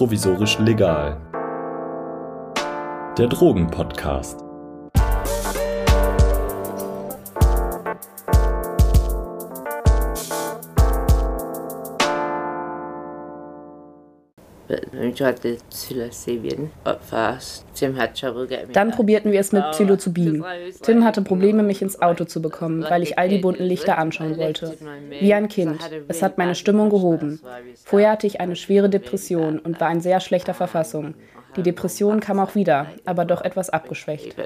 provisorisch legal. Der Drogenpodcast. Dann probierten wir es mit Psilocybin. Tim hatte Probleme, mich ins Auto zu bekommen, weil ich all die bunten Lichter anschauen wollte. Wie ein Kind. Es hat meine Stimmung gehoben. Vorher hatte ich eine schwere Depression und war in sehr schlechter Verfassung. Die Depression kam auch wieder, aber doch etwas abgeschwächt.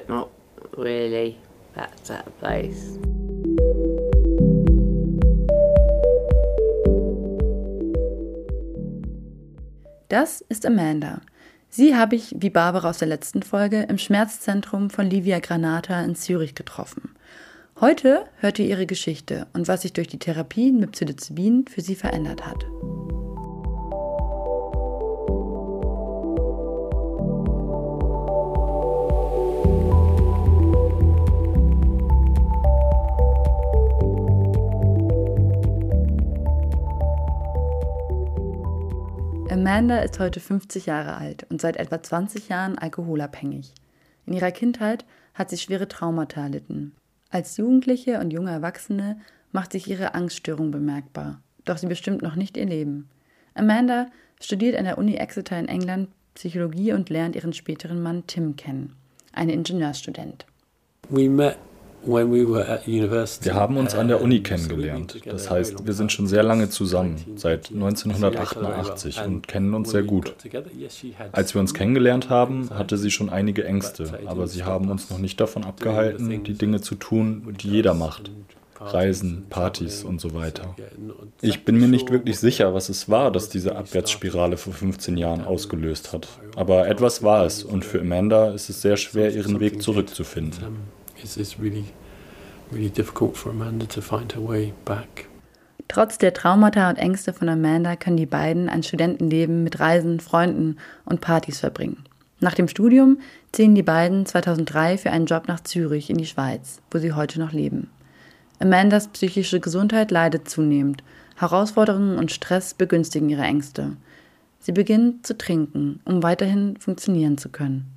Das ist Amanda. Sie habe ich, wie Barbara aus der letzten Folge, im Schmerzzentrum von Livia Granata in Zürich getroffen. Heute hört ihr ihre Geschichte und was sich durch die Therapien mit Psilocybin für sie verändert hat. Amanda ist heute 50 Jahre alt und seit etwa 20 Jahren alkoholabhängig. In ihrer Kindheit hat sie schwere Traumata erlitten. Als Jugendliche und junge Erwachsene macht sich ihre Angststörung bemerkbar, doch sie bestimmt noch nicht ihr Leben. Amanda studiert an der Uni Exeter in England Psychologie und lernt ihren späteren Mann Tim kennen, einen Ingenieurstudent. We met wir haben uns an der Uni kennengelernt. Das heißt, wir sind schon sehr lange zusammen, seit 1988 und kennen uns sehr gut. Als wir uns kennengelernt haben, hatte sie schon einige Ängste, aber sie haben uns noch nicht davon abgehalten, die Dinge zu tun, die jeder macht. Reisen, Partys und so weiter. Ich bin mir nicht wirklich sicher, was es war, das diese Abwärtsspirale vor 15 Jahren ausgelöst hat. Aber etwas war es und für Amanda ist es sehr schwer, ihren Weg zurückzufinden it's, it's really, really difficult for Amanda to find her way back. Trotz der Traumata und Ängste von Amanda können die beiden ein Studentenleben mit Reisen, Freunden und Partys verbringen. Nach dem Studium ziehen die beiden 2003 für einen Job nach Zürich in die Schweiz, wo sie heute noch leben. Amandas psychische Gesundheit leidet zunehmend. Herausforderungen und Stress begünstigen ihre Ängste. Sie beginnt zu trinken, um weiterhin funktionieren zu können.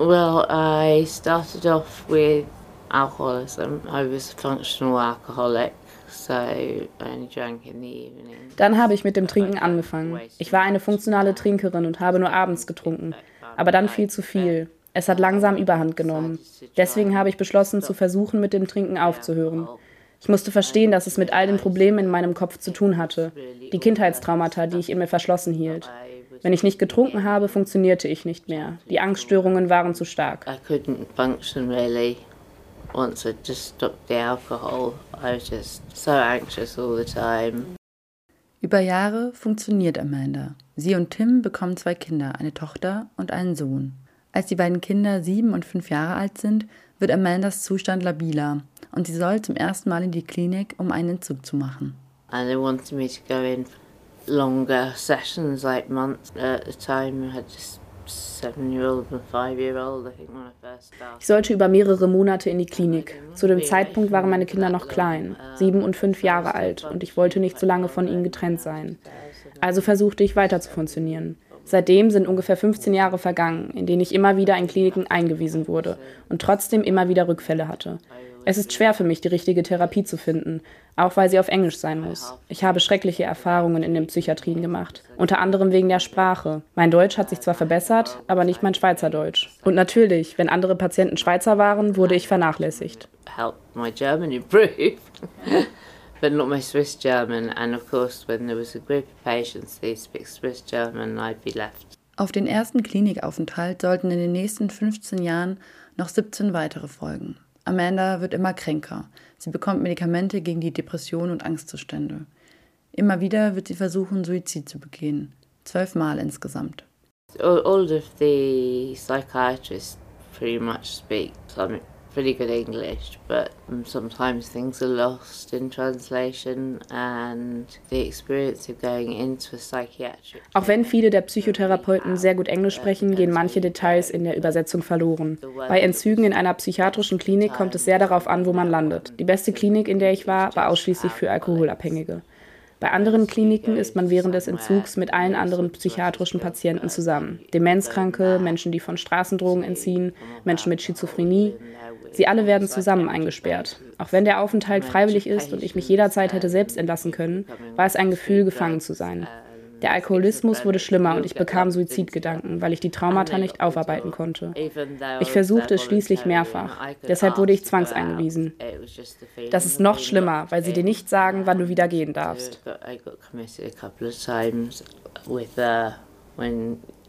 Well, I started off with alcoholism. I was a functional alcoholic. Dann habe ich mit dem Trinken angefangen. Ich war eine funktionale Trinkerin und habe nur abends getrunken, aber dann viel zu viel. Es hat langsam überhand genommen. Deswegen habe ich beschlossen, zu versuchen, mit dem Trinken aufzuhören. Ich musste verstehen, dass es mit all den Problemen in meinem Kopf zu tun hatte, die Kindheitstraumata, die ich in mir verschlossen hielt. Wenn ich nicht getrunken habe, funktionierte ich nicht mehr. Die Angststörungen waren zu stark. I couldn't function really. Once I just stopped the alcohol, I was just so anxious all the time. Über Jahre funktioniert Amanda. Sie und Tim bekommen zwei Kinder, eine Tochter und einen Sohn. Als die beiden Kinder sieben und fünf Jahre alt sind, wird Amandas Zustand labiler und sie soll zum ersten Mal in die Klinik, um einen Entzug zu machen. And they wanted me to go in longer sessions, like months at a time. I had just ich sollte über mehrere Monate in die Klinik. Zu dem Zeitpunkt waren meine Kinder noch klein, sieben und fünf Jahre alt, und ich wollte nicht so lange von ihnen getrennt sein. Also versuchte ich weiter zu funktionieren. Seitdem sind ungefähr 15 Jahre vergangen, in denen ich immer wieder in Kliniken eingewiesen wurde und trotzdem immer wieder Rückfälle hatte. Es ist schwer für mich, die richtige Therapie zu finden, auch weil sie auf Englisch sein muss. Ich habe schreckliche Erfahrungen in den Psychiatrien gemacht, unter anderem wegen der Sprache. Mein Deutsch hat sich zwar verbessert, aber nicht mein Schweizerdeutsch. Und natürlich, wenn andere Patienten Schweizer waren, wurde ich vernachlässigt. my German improved. but not my Swiss German. And of course, when there was a group of patients, they speak Swiss German, I'd be left. Auf den ersten Klinikaufenthalt sollten in den nächsten 15 Jahren noch 17 weitere folgen. Amanda wird immer kränker. Sie bekommt Medikamente gegen die Depression und Angstzustände. Immer wieder wird sie versuchen, Suizid zu begehen. Zwölfmal insgesamt. All of the psychiatrists pretty much speak pretty good English, but sometimes things are lost in translation and the experience of going into a psychiatric. Auch wenn viele der Psychotherapeuten sehr gut Englisch sprechen, gehen manche Details in der Übersetzung verloren. Bei Entzügen in einer psychiatrischen Klinik kommt es sehr darauf an, wo man landet. Die beste Klinik, in der ich war, war ausschließlich für Alkoholabhängige. Bei anderen Kliniken ist man während des Entzugs mit allen anderen psychiatrischen Patienten zusammen. Demenzkranke, Menschen, die von Straßendrogen entziehen, Menschen mit Schizophrenie. Sie alle werden zusammen eingesperrt. Auch wenn der Aufenthalt freiwillig ist und ich mich jederzeit hätte selbst entlassen können, war es ein Gefühl, gefangen zu sein. Der Alkoholismus wurde schlimmer und ich bekam Suizidgedanken, weil ich die Traumata nicht aufarbeiten konnte. Ich versuchte es schließlich mehrfach. Deshalb wurde ich zwangseingewiesen. Das ist noch schlimmer, weil sie dir nicht sagen, wann du wieder gehen darfst.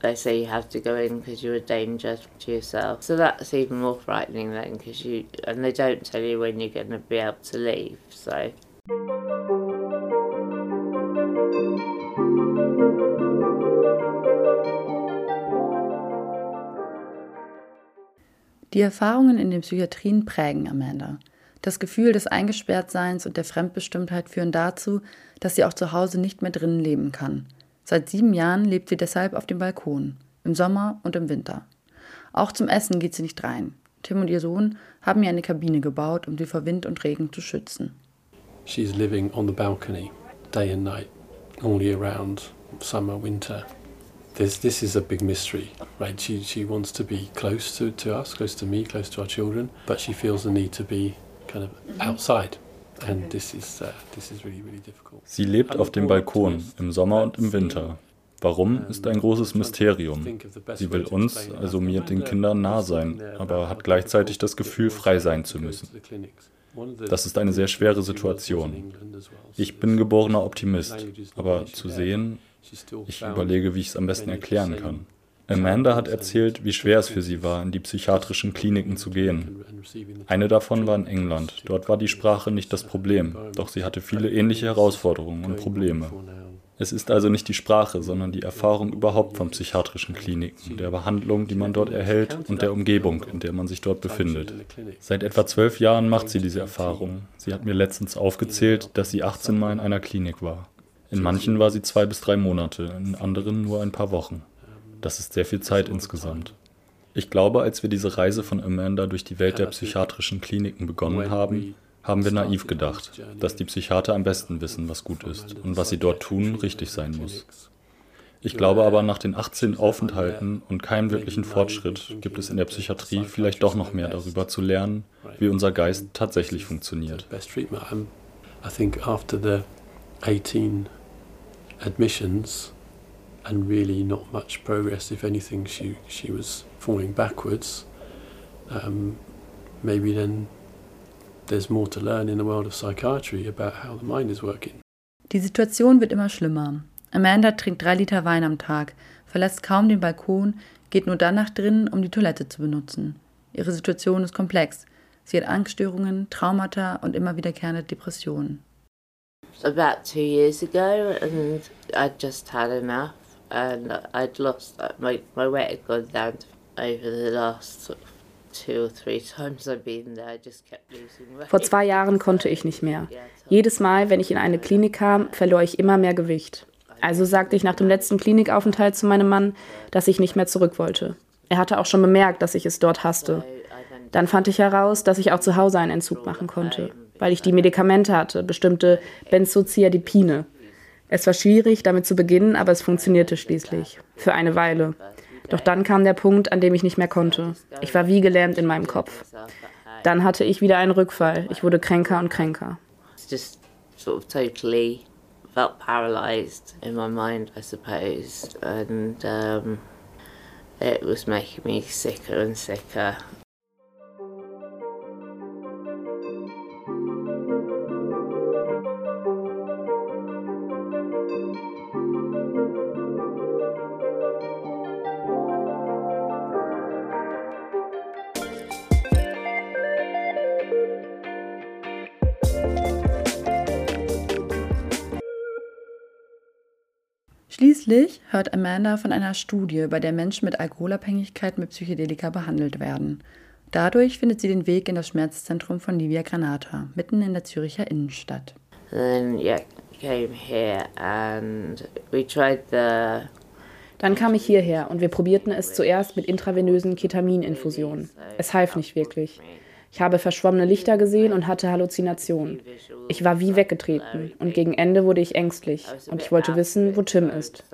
they say you have to go in because you're a danger to yourself. So that's even more frightening then because you, and they don't tell you when you're going to be able to leave. So. Die Erfahrungen in den Psychiatrien prägen Amanda. Das Gefühl des Eingesperrtseins und der Fremdbestimmtheit führen dazu, dass sie auch zu Hause nicht mehr drinnen leben kann. Seit sieben Jahren lebt sie deshalb auf dem Balkon, im Sommer und im Winter. Auch zum Essen geht sie nicht rein. Tim und ihr Sohn haben ihr eine Kabine gebaut, um sie vor Wind und Regen zu schützen. She's living on the balcony, day and night, all year round, summer, winter. This, this is a big mystery, right? She, she wants to be close to, to us, close to me, close to our children, but she feels the need to be kind of mm-hmm. outside. And this is, uh, this is really, really difficult. Sie lebt auf dem Balkon im Sommer und im Winter. Warum, ist ein großes Mysterium. Sie will uns, also mir, den Kindern nah sein, aber hat gleichzeitig das Gefühl, frei sein zu müssen. Das ist eine sehr schwere Situation. Ich bin geborener Optimist, aber zu sehen, ich überlege, wie ich es am besten erklären kann. Amanda hat erzählt, wie schwer es für sie war, in die psychiatrischen Kliniken zu gehen. Eine davon war in England. Dort war die Sprache nicht das Problem, doch sie hatte viele ähnliche Herausforderungen und Probleme. Es ist also nicht die Sprache, sondern die Erfahrung überhaupt von psychiatrischen Kliniken, der Behandlung, die man dort erhält und der Umgebung, in der man sich dort befindet. Seit etwa zwölf Jahren macht sie diese Erfahrung. Sie hat mir letztens aufgezählt, dass sie 18 Mal in einer Klinik war. In manchen war sie zwei bis drei Monate, in anderen nur ein paar Wochen. Das ist sehr viel Zeit insgesamt. Ich glaube, als wir diese Reise von Amanda durch die Welt der psychiatrischen Kliniken begonnen haben, haben wir naiv gedacht, dass die Psychiater am besten wissen, was gut ist und was sie dort tun, richtig sein muss. Ich glaube aber, nach den 18 Aufenthalten und keinem wirklichen Fortschritt gibt es in der Psychiatrie vielleicht doch noch mehr darüber zu lernen, wie unser Geist tatsächlich funktioniert. I think after the 18 admissions and really not much progress. If anything, she, she was falling backwards. Um, maybe then there's more to learn in the world of psychiatry about how the mind is working. Die Situation wird immer schlimmer. Amanda trinkt drei Liter Wein am Tag, verlässt kaum den Balkon, geht nur dann nach drinnen, um die Toilette zu benutzen. Ihre Situation ist komplex. Sie hat Angststörungen, Traumata und immer wiederkehrende Depressionen. About two years ago, and I'd just had enough, and I'd lost uh, my my weight had gone down over the last sort of Vor zwei Jahren konnte ich nicht mehr. Jedes Mal, wenn ich in eine Klinik kam, verlor ich immer mehr Gewicht. Also sagte ich nach dem letzten Klinikaufenthalt zu meinem Mann, dass ich nicht mehr zurück wollte. Er hatte auch schon bemerkt, dass ich es dort hasste. Dann fand ich heraus, dass ich auch zu Hause einen Entzug machen konnte weil ich die Medikamente hatte, bestimmte Benzodiazepine. Es war schwierig, damit zu beginnen, aber es funktionierte schließlich. Für eine Weile. Doch dann kam der Punkt, an dem ich nicht mehr konnte. Ich war wie gelähmt in meinem Kopf. Dann hatte ich wieder einen Rückfall. Ich wurde kränker und kränker. Sort of totally felt in my mind, I suppose. And um, it was making me sicker. Hört Amanda von einer Studie, bei der Menschen mit Alkoholabhängigkeit mit Psychedelika behandelt werden. Dadurch findet sie den Weg in das Schmerzzentrum von Livia Granata, mitten in der Züricher Innenstadt. Dann kam ich hierher und wir probierten es zuerst mit intravenösen Ketamininfusionen. Es half nicht wirklich. Ich habe verschwommene Lichter gesehen und hatte Halluzinationen. Ich war wie weggetreten und gegen Ende wurde ich ängstlich und ich wollte wissen, wo Tim ist.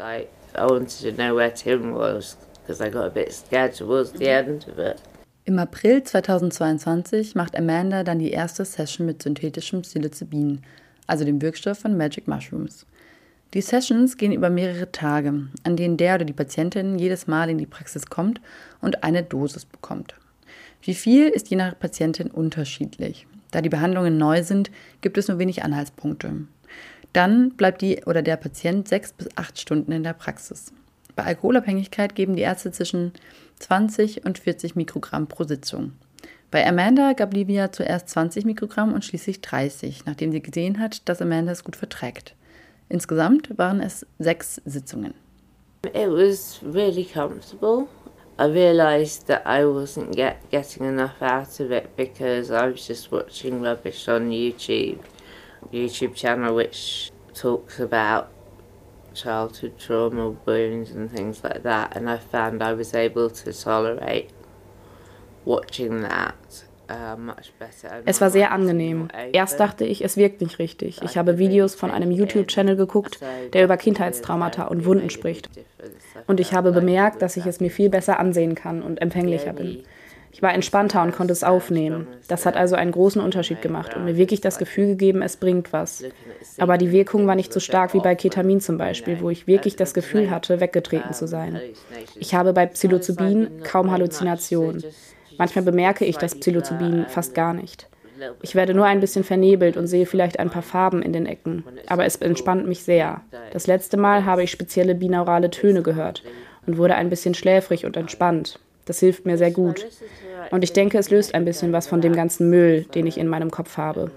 Im April 2022 macht Amanda dann die erste Session mit synthetischem Psilocybin, also dem Wirkstoff von Magic Mushrooms. Die Sessions gehen über mehrere Tage, an denen der oder die Patientin jedes Mal in die Praxis kommt und eine Dosis bekommt. Wie viel ist je nach Patientin unterschiedlich. Da die Behandlungen neu sind, gibt es nur wenig Anhaltspunkte. Dann bleibt die oder der Patient sechs bis acht Stunden in der Praxis. Bei Alkoholabhängigkeit geben die Ärzte zwischen 20 und 40 Mikrogramm pro Sitzung. Bei Amanda gab Livia zuerst 20 Mikrogramm und schließlich 30, nachdem sie gesehen hat, dass Amanda es gut verträgt. Insgesamt waren es sechs Sitzungen. It was really comfortable. I realised that I wasn't get, getting enough out of it because I was just watching rubbish on YouTube, YouTube channel which talks about childhood trauma, wounds, and things like that. And I found I was able to tolerate watching that Es war sehr angenehm. Erst dachte ich, es wirkt nicht richtig. Ich habe Videos von einem YouTube-Channel geguckt, der über Kindheitstraumata und Wunden spricht. Und ich habe bemerkt, dass ich es mir viel besser ansehen kann und empfänglicher bin. Ich war entspannter und konnte es aufnehmen. Das hat also einen großen Unterschied gemacht und mir wirklich das Gefühl gegeben, es bringt was. Aber die Wirkung war nicht so stark wie bei Ketamin zum Beispiel, wo ich wirklich das Gefühl hatte, weggetreten zu sein. Ich habe bei Psilocybin kaum Halluzinationen. Manchmal bemerke ich das Psilocybin fast gar nicht. Ich werde nur ein bisschen vernebelt und sehe vielleicht ein paar Farben in den Ecken, aber es entspannt mich sehr. Das letzte Mal habe ich spezielle binaurale Töne gehört und wurde ein bisschen schläfrig und entspannt. Das hilft mir sehr gut. Und ich denke, es löst ein bisschen was von dem ganzen Müll, den ich in meinem Kopf habe.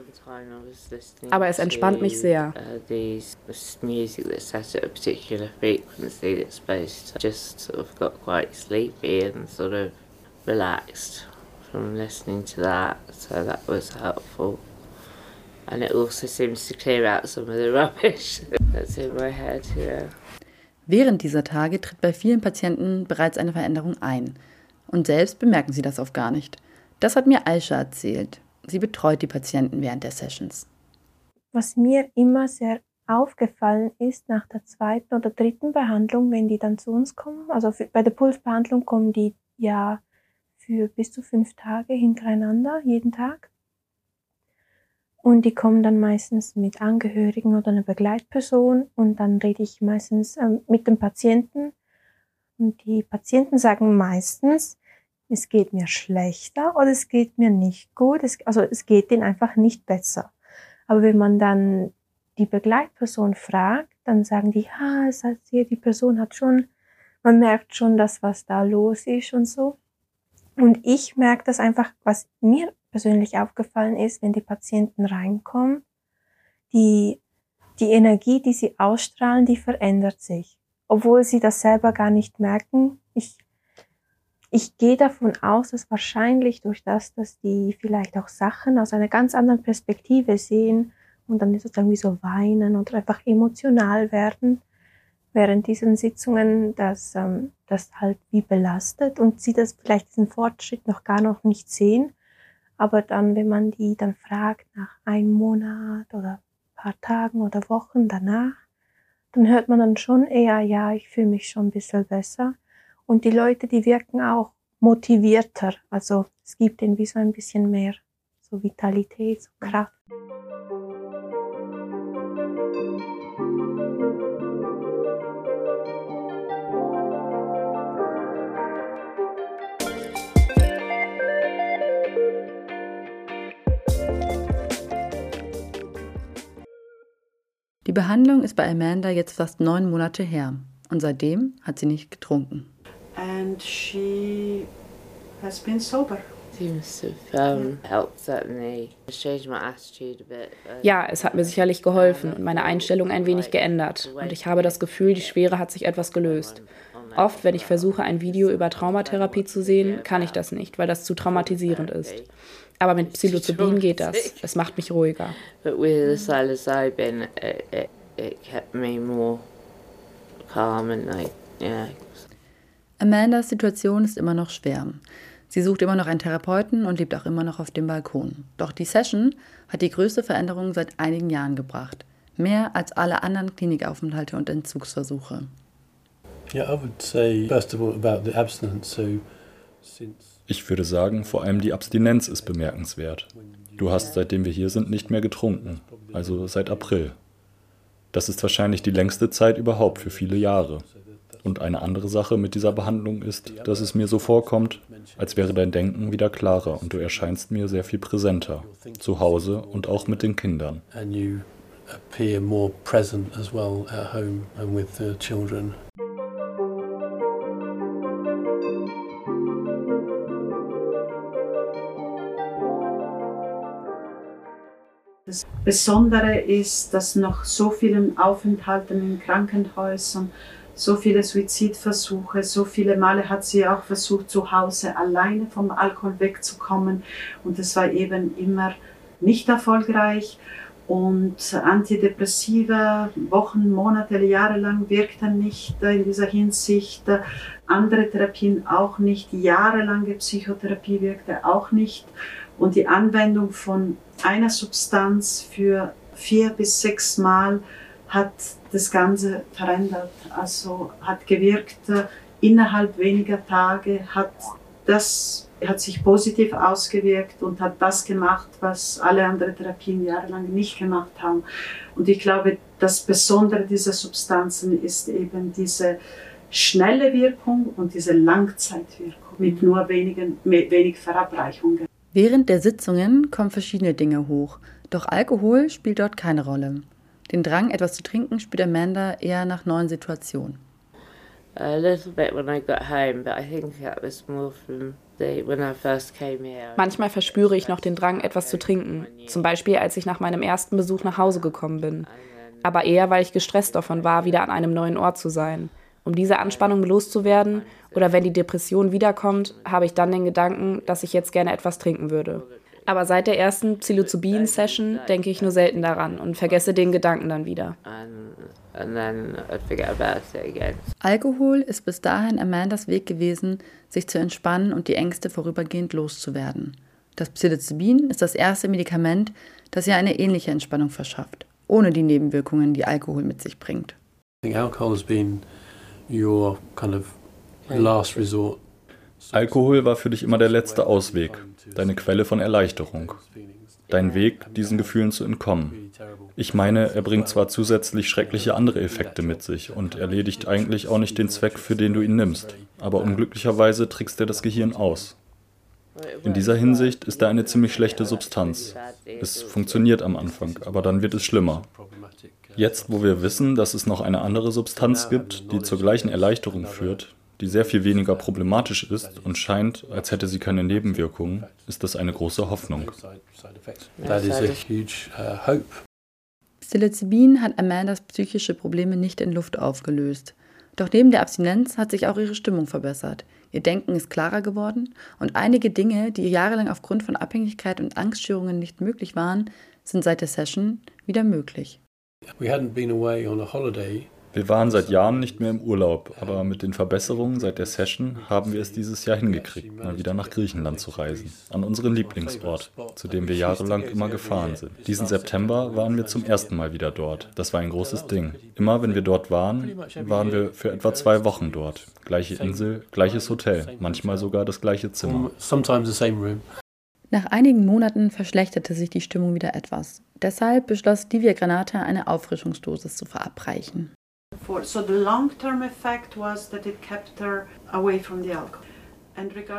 Aber es entspannt mich sehr. relaxed from listening to that, so that was helpful. And it also seems to clear out some of the rubbish that's in my head, yeah. Während dieser Tage tritt bei vielen Patienten bereits eine Veränderung ein. Und selbst bemerken sie das oft gar nicht. Das hat mir Aisha erzählt. Sie betreut die Patienten während der Sessions. Was mir immer sehr aufgefallen ist nach der zweiten oder dritten Behandlung, wenn die dann zu uns kommen, also bei der Pulsbehandlung kommen die ja für bis zu fünf Tage hintereinander, jeden Tag. Und die kommen dann meistens mit Angehörigen oder einer Begleitperson und dann rede ich meistens ähm, mit dem Patienten. Und die Patienten sagen meistens, es geht mir schlechter oder es geht mir nicht gut. Es, also es geht ihnen einfach nicht besser. Aber wenn man dann die Begleitperson fragt, dann sagen die, ja, es hat hier, die Person hat schon, man merkt schon, dass was da los ist und so. Und ich merke das einfach, was mir persönlich aufgefallen ist, wenn die Patienten reinkommen, die, die Energie, die sie ausstrahlen, die verändert sich. Obwohl sie das selber gar nicht merken. Ich, ich gehe davon aus, dass wahrscheinlich durch das, dass die vielleicht auch Sachen aus einer ganz anderen Perspektive sehen und dann sozusagen wie so weinen oder einfach emotional werden, während diesen Sitzungen das, ähm, das halt wie belastet und sie das vielleicht diesen Fortschritt noch gar noch nicht sehen. Aber dann, wenn man die dann fragt nach einem Monat oder paar Tagen oder Wochen danach, dann hört man dann schon eher, ja, ich fühle mich schon ein bisschen besser. Und die Leute, die wirken auch motivierter. Also es gibt ihnen wie so ein bisschen mehr so Vitalität, so Kraft. Die Behandlung ist bei Amanda jetzt fast neun Monate her und seitdem hat sie nicht getrunken. And she has been sober. Ja, es hat mir sicherlich geholfen und meine Einstellung ein wenig geändert. Und ich habe das Gefühl, die Schwere hat sich etwas gelöst. Oft, wenn ich versuche, ein Video über Traumatherapie zu sehen, kann ich das nicht, weil das zu traumatisierend ist. Aber mit Psilocybin geht das. Es macht mich ruhiger. But with the psilocybin, it, it, it kept me more calm and like, yeah. Amandas Situation ist immer noch schwer. Sie sucht immer noch einen Therapeuten und lebt auch immer noch auf dem Balkon. Doch die Session hat die größte Veränderung seit einigen Jahren gebracht. Mehr als alle anderen Klinikaufenthalte und Entzugsversuche. Ich würde sagen, vor allem die Abstinenz ist bemerkenswert. Du hast, seitdem wir hier sind, nicht mehr getrunken, also seit April. Das ist wahrscheinlich die längste Zeit überhaupt für viele Jahre. Und eine andere Sache mit dieser Behandlung ist, dass es mir so vorkommt, als wäre dein Denken wieder klarer und du erscheinst mir sehr viel präsenter, zu Hause und auch mit den Kindern. Das Besondere ist, dass nach so vielen Aufenthalten in Krankenhäusern so viele Suizidversuche, so viele Male hat sie auch versucht, zu Hause alleine vom Alkohol wegzukommen und es war eben immer nicht erfolgreich. Und Antidepressiva Wochen, Monate, Jahre lang wirkten nicht in dieser Hinsicht. Andere Therapien auch nicht. Jahrelange Psychotherapie wirkte auch nicht. Und die Anwendung von einer Substanz für vier bis sechs Mal hat das Ganze verändert. Also hat gewirkt äh, innerhalb weniger Tage, hat das hat sich positiv ausgewirkt und hat das gemacht, was alle anderen Therapien jahrelang nicht gemacht haben. Und ich glaube, das Besondere dieser Substanzen ist eben diese schnelle Wirkung und diese Langzeitwirkung mit nur wenigen, wenig Verabreichungen. Während der Sitzungen kommen verschiedene Dinge hoch, doch Alkohol spielt dort keine Rolle. Den Drang, etwas zu trinken, spürt Amanda eher nach neuen Situationen. Manchmal verspüre ich noch den Drang, etwas zu trinken, zum Beispiel als ich nach meinem ersten Besuch nach Hause gekommen bin. Aber eher, weil ich gestresst davon war, wieder an einem neuen Ort zu sein. Um diese Anspannung loszuwerden oder wenn die Depression wiederkommt, habe ich dann den Gedanken, dass ich jetzt gerne etwas trinken würde. Aber seit der ersten Psilocybin-Session denke ich nur selten daran und vergesse den Gedanken dann wieder. Alkohol ist bis dahin Amandas Weg gewesen, sich zu entspannen und die Ängste vorübergehend loszuwerden. Das Psilocybin ist das erste Medikament, das ihr eine ähnliche Entspannung verschafft, ohne die Nebenwirkungen, die Alkohol mit sich bringt. Alkohol war für dich immer der letzte Ausweg deine Quelle von Erleichterung, dein Weg, diesen Gefühlen zu entkommen. Ich meine, er bringt zwar zusätzlich schreckliche andere Effekte mit sich und erledigt eigentlich auch nicht den Zweck, für den du ihn nimmst, aber unglücklicherweise trickst er das Gehirn aus. In dieser Hinsicht ist er eine ziemlich schlechte Substanz. Es funktioniert am Anfang, aber dann wird es schlimmer. Jetzt, wo wir wissen, dass es noch eine andere Substanz gibt, die zur gleichen Erleichterung führt, die sehr viel weniger problematisch ist und scheint, als hätte sie keine Nebenwirkungen, ist das eine große Hoffnung. Uh, Psilocybin hat Amandas psychische Probleme nicht in Luft aufgelöst. Doch neben der Abstinenz hat sich auch ihre Stimmung verbessert. Ihr Denken ist klarer geworden und einige Dinge, die jahrelang aufgrund von Abhängigkeit und Angststörungen nicht möglich waren, sind seit der Session wieder möglich. We hadn't been away on a holiday wir waren seit Jahren nicht mehr im Urlaub, aber mit den Verbesserungen seit der Session haben wir es dieses Jahr hingekriegt, mal wieder nach Griechenland zu reisen, an unseren Lieblingsort, zu dem wir jahrelang immer gefahren sind. Diesen September waren wir zum ersten Mal wieder dort. Das war ein großes Ding. Immer wenn wir dort waren, waren wir für etwa zwei Wochen dort. Gleiche Insel, gleiches Hotel, manchmal sogar das gleiche Zimmer. Nach einigen Monaten verschlechterte sich die Stimmung wieder etwas. Deshalb beschloss Livia Granata, eine Auffrischungsdosis zu verabreichen.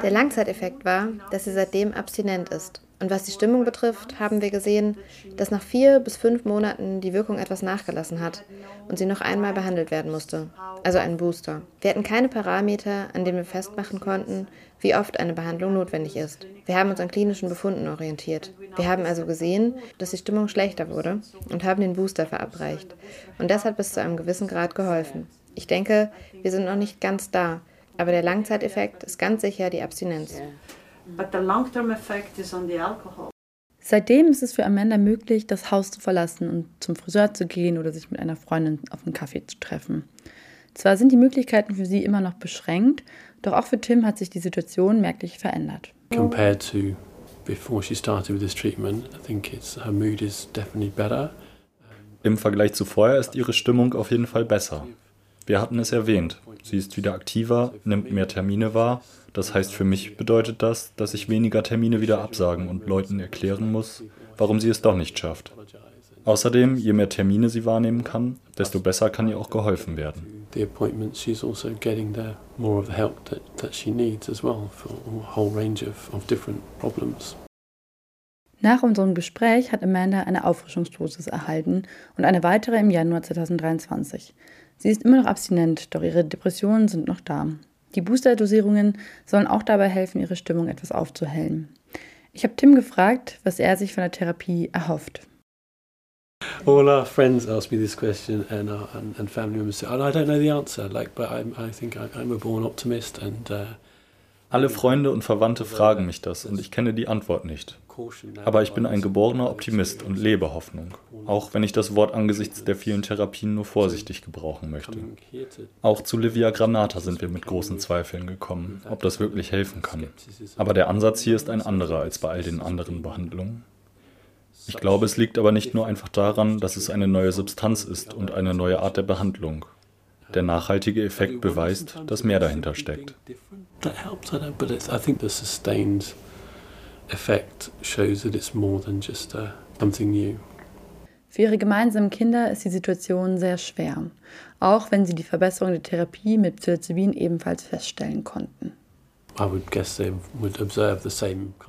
Der Langzeiteffekt war, dass sie seitdem abstinent ist. Und was die Stimmung betrifft, haben wir gesehen, dass nach vier bis fünf Monaten die Wirkung etwas nachgelassen hat und sie noch einmal behandelt werden musste, also einen Booster. Wir hatten keine Parameter, an denen wir festmachen konnten, wie oft eine Behandlung notwendig ist. Wir haben uns an klinischen Befunden orientiert. Wir haben also gesehen, dass die Stimmung schlechter wurde und haben den Booster verabreicht. Und das hat bis zu einem gewissen Grad geholfen. Ich denke, wir sind noch nicht ganz da, aber der Langzeiteffekt ist ganz sicher die Abstinenz. But the long-term effect is on the alcohol. Seitdem ist es für Amanda möglich, das Haus zu verlassen und zum Friseur zu gehen oder sich mit einer Freundin auf einen Kaffee zu treffen. Zwar sind die Möglichkeiten für sie immer noch beschränkt, Doch auch für Tim hat sich die Situation merklich verändert. Compared to before she started with this treatment, I think it's her mood is definitely better. Im Vergleich zu vorher ist ihre Stimmung auf jeden Fall besser. Wir hatten es erwähnt. Sie ist wieder aktiver, nimmt mehr Termine wahr. Das heißt, für mich bedeutet das, dass ich weniger Termine wieder absagen und Leuten erklären muss, warum sie es doch nicht schafft. Außerdem, je mehr Termine sie wahrnehmen kann, desto besser kann ihr auch geholfen werden. Also getting the more of the help that, that she needs as well for a whole range of, of different problems. Nach unserem Gespräch hat Amanda eine Auffrischungsdosis erhalten und eine weitere im Januar 2023. Sie ist immer noch abstinent, doch ihre Depressionen sind noch da. Die Boosterdosierungen sollen auch dabei helfen, ihre Stimmung etwas aufzuhellen. Ich habe Tim gefragt, was er sich von der Therapie erhofft. All our friends ask me this question, and, uh, and, and family members say, and I don't know the answer. Like, but I'm, I think I'm a born optimist, and uh, alle Freunde und Verwandte fragen mich das und ich kenne die Antwort nicht. Aber ich bin ein geborener Optimist und lebe Hoffnung, auch wenn ich das Wort angesichts der vielen Therapien nur vorsichtig gebrauchen möchte. Auch zu Livia Granata sind wir mit großen Zweifeln gekommen, ob das wirklich helfen kann. Aber der Ansatz hier ist ein anderer als bei all den anderen Behandlungen. Ich glaube, es liegt aber nicht nur einfach daran, dass es eine neue Substanz ist und eine neue Art der Behandlung. Der nachhaltige Effekt beweist, dass mehr dahinter steckt. Für ihre gemeinsamen Kinder ist die Situation sehr schwer, auch wenn sie die Verbesserung der Therapie mit Psilocybin ebenfalls feststellen konnten.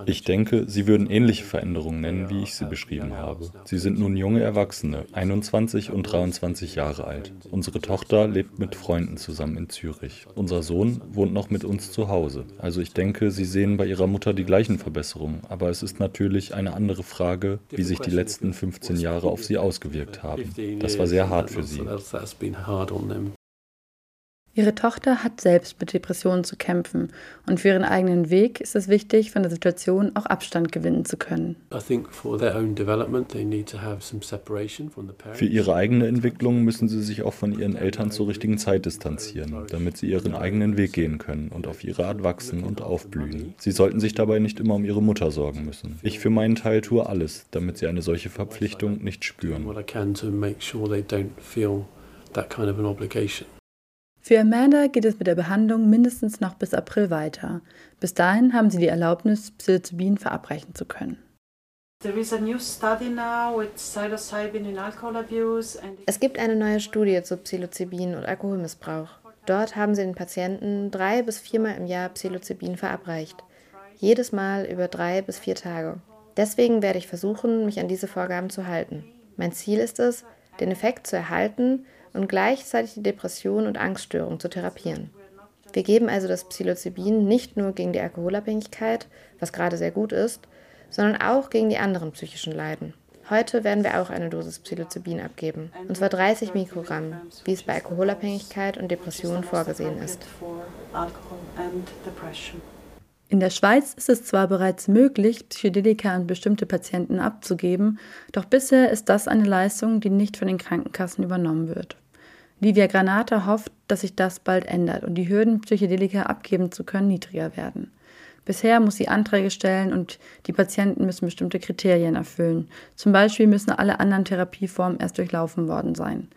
Ich denke, sie würden ähnliche Veränderungen nennen, wie ich sie beschrieben habe. Sie sind nun junge Erwachsene, 21 und 23 Jahre alt. Unsere Tochter lebt mit Freunden zusammen in Zürich. Unser Sohn wohnt noch mit uns zu Hause. Also ich denke, sie sehen bei ihrer Mutter die gleichen Verbesserungen. Aber es ist natürlich eine andere Frage, wie sich die letzten 15 Jahre auf sie ausgewirkt haben. Das war sehr hart für sie. Ihre Tochter hat selbst mit Depressionen zu kämpfen und für ihren eigenen Weg ist es wichtig, von der Situation auch Abstand gewinnen zu können. Für ihre eigene Entwicklung müssen sie sich auch von ihren Eltern zur richtigen Zeit distanzieren, damit sie ihren eigenen Weg gehen können und auf ihre Art wachsen und aufblühen. Sie sollten sich dabei nicht immer um ihre Mutter sorgen müssen. Ich für meinen Teil tue alles, damit sie eine solche Verpflichtung nicht spüren. Für Amanda geht es mit der Behandlung mindestens noch bis April weiter. Bis dahin haben sie die Erlaubnis, Psilocybin verabreichen zu können. Es gibt eine neue Studie zu Psilocybin und Alkoholmissbrauch. Dort haben sie den Patienten drei bis viermal im Jahr Psilocybin verabreicht. Jedes Mal über drei bis vier Tage. Deswegen werde ich versuchen, mich an diese Vorgaben zu halten. Mein Ziel ist es, den Effekt zu erhalten und gleichzeitig die Depression und Angststörung zu therapieren. Wir geben also das Psilocybin nicht nur gegen die Alkoholabhängigkeit, was gerade sehr gut ist, sondern auch gegen die anderen psychischen Leiden. Heute werden wir auch eine Dosis Psilocybin abgeben, und zwar 30 Mikrogramm, wie es bei Alkoholabhängigkeit und Depression vorgesehen ist. In der Schweiz ist es zwar bereits möglich, Psychedelika an bestimmte Patienten abzugeben, doch bisher ist das eine Leistung, die nicht von den Krankenkassen übernommen wird. Livia Granata hofft, dass sich das bald ändert und die Hürden, Psychedelika abgeben zu können, niedriger werden. Bisher muss sie Anträge stellen und die Patienten müssen bestimmte Kriterien erfüllen. Zum Beispiel müssen alle anderen Therapieformen erst durchlaufen worden sein.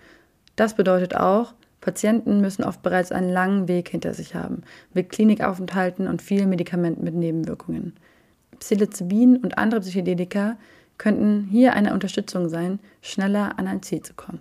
Das bedeutet auch, Patienten müssen oft bereits einen langen Weg hinter sich haben, mit Klinikaufenthalten und vielen Medikamenten mit Nebenwirkungen. Psilocybin und andere Psychedelika könnten hier eine Unterstützung sein, schneller an ein Ziel zu kommen.